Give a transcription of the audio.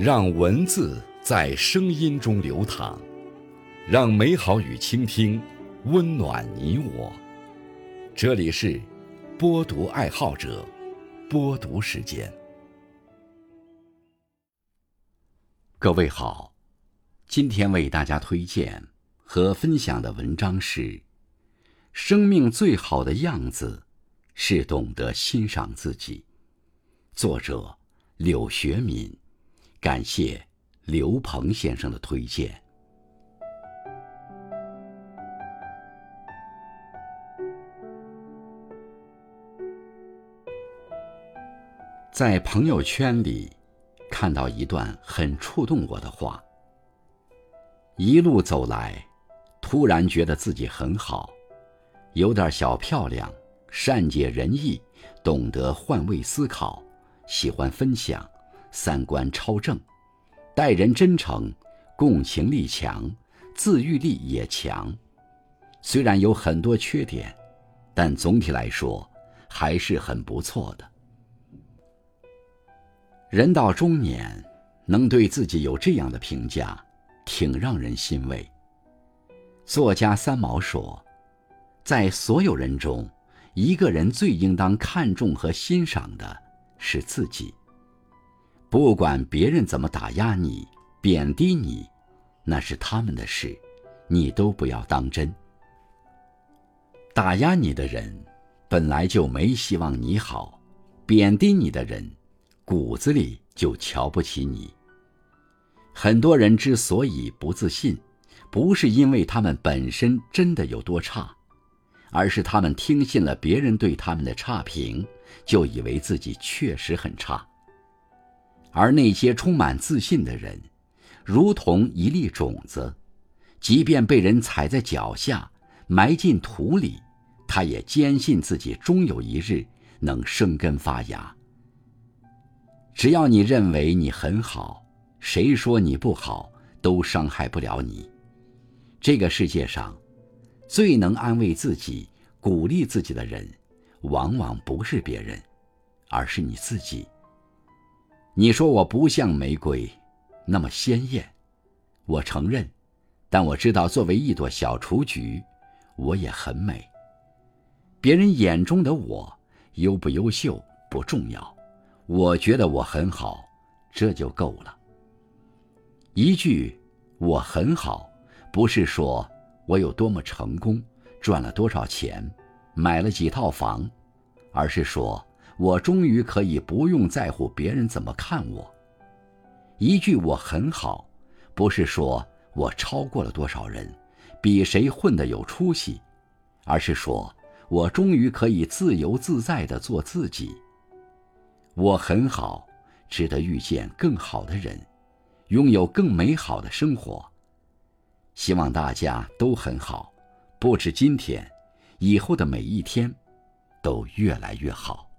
让文字在声音中流淌，让美好与倾听温暖你我。这里是播读爱好者播读时间。各位好，今天为大家推荐和分享的文章是《生命最好的样子是懂得欣赏自己》，作者柳学敏。感谢刘鹏先生的推荐。在朋友圈里看到一段很触动我的话：一路走来，突然觉得自己很好，有点小漂亮，善解人意，懂得换位思考，喜欢分享。三观超正，待人真诚，共情力强，自愈力也强。虽然有很多缺点，但总体来说还是很不错的。人到中年，能对自己有这样的评价，挺让人欣慰。作家三毛说：“在所有人中，一个人最应当看重和欣赏的是自己。”不管别人怎么打压你、贬低你，那是他们的事，你都不要当真。打压你的人，本来就没希望你好；贬低你的人，骨子里就瞧不起你。很多人之所以不自信，不是因为他们本身真的有多差，而是他们听信了别人对他们的差评，就以为自己确实很差。而那些充满自信的人，如同一粒种子，即便被人踩在脚下，埋进土里，他也坚信自己终有一日能生根发芽。只要你认为你很好，谁说你不好都伤害不了你。这个世界上，最能安慰自己、鼓励自己的人，往往不是别人，而是你自己。你说我不像玫瑰，那么鲜艳，我承认，但我知道作为一朵小雏菊，我也很美。别人眼中的我优不优秀不重要，我觉得我很好，这就够了。一句“我很好”，不是说我有多么成功，赚了多少钱，买了几套房，而是说。我终于可以不用在乎别人怎么看我。一句“我很好”，不是说我超过了多少人，比谁混得有出息，而是说我终于可以自由自在地做自己。我很好，值得遇见更好的人，拥有更美好的生活。希望大家都很好，不止今天，以后的每一天，都越来越好。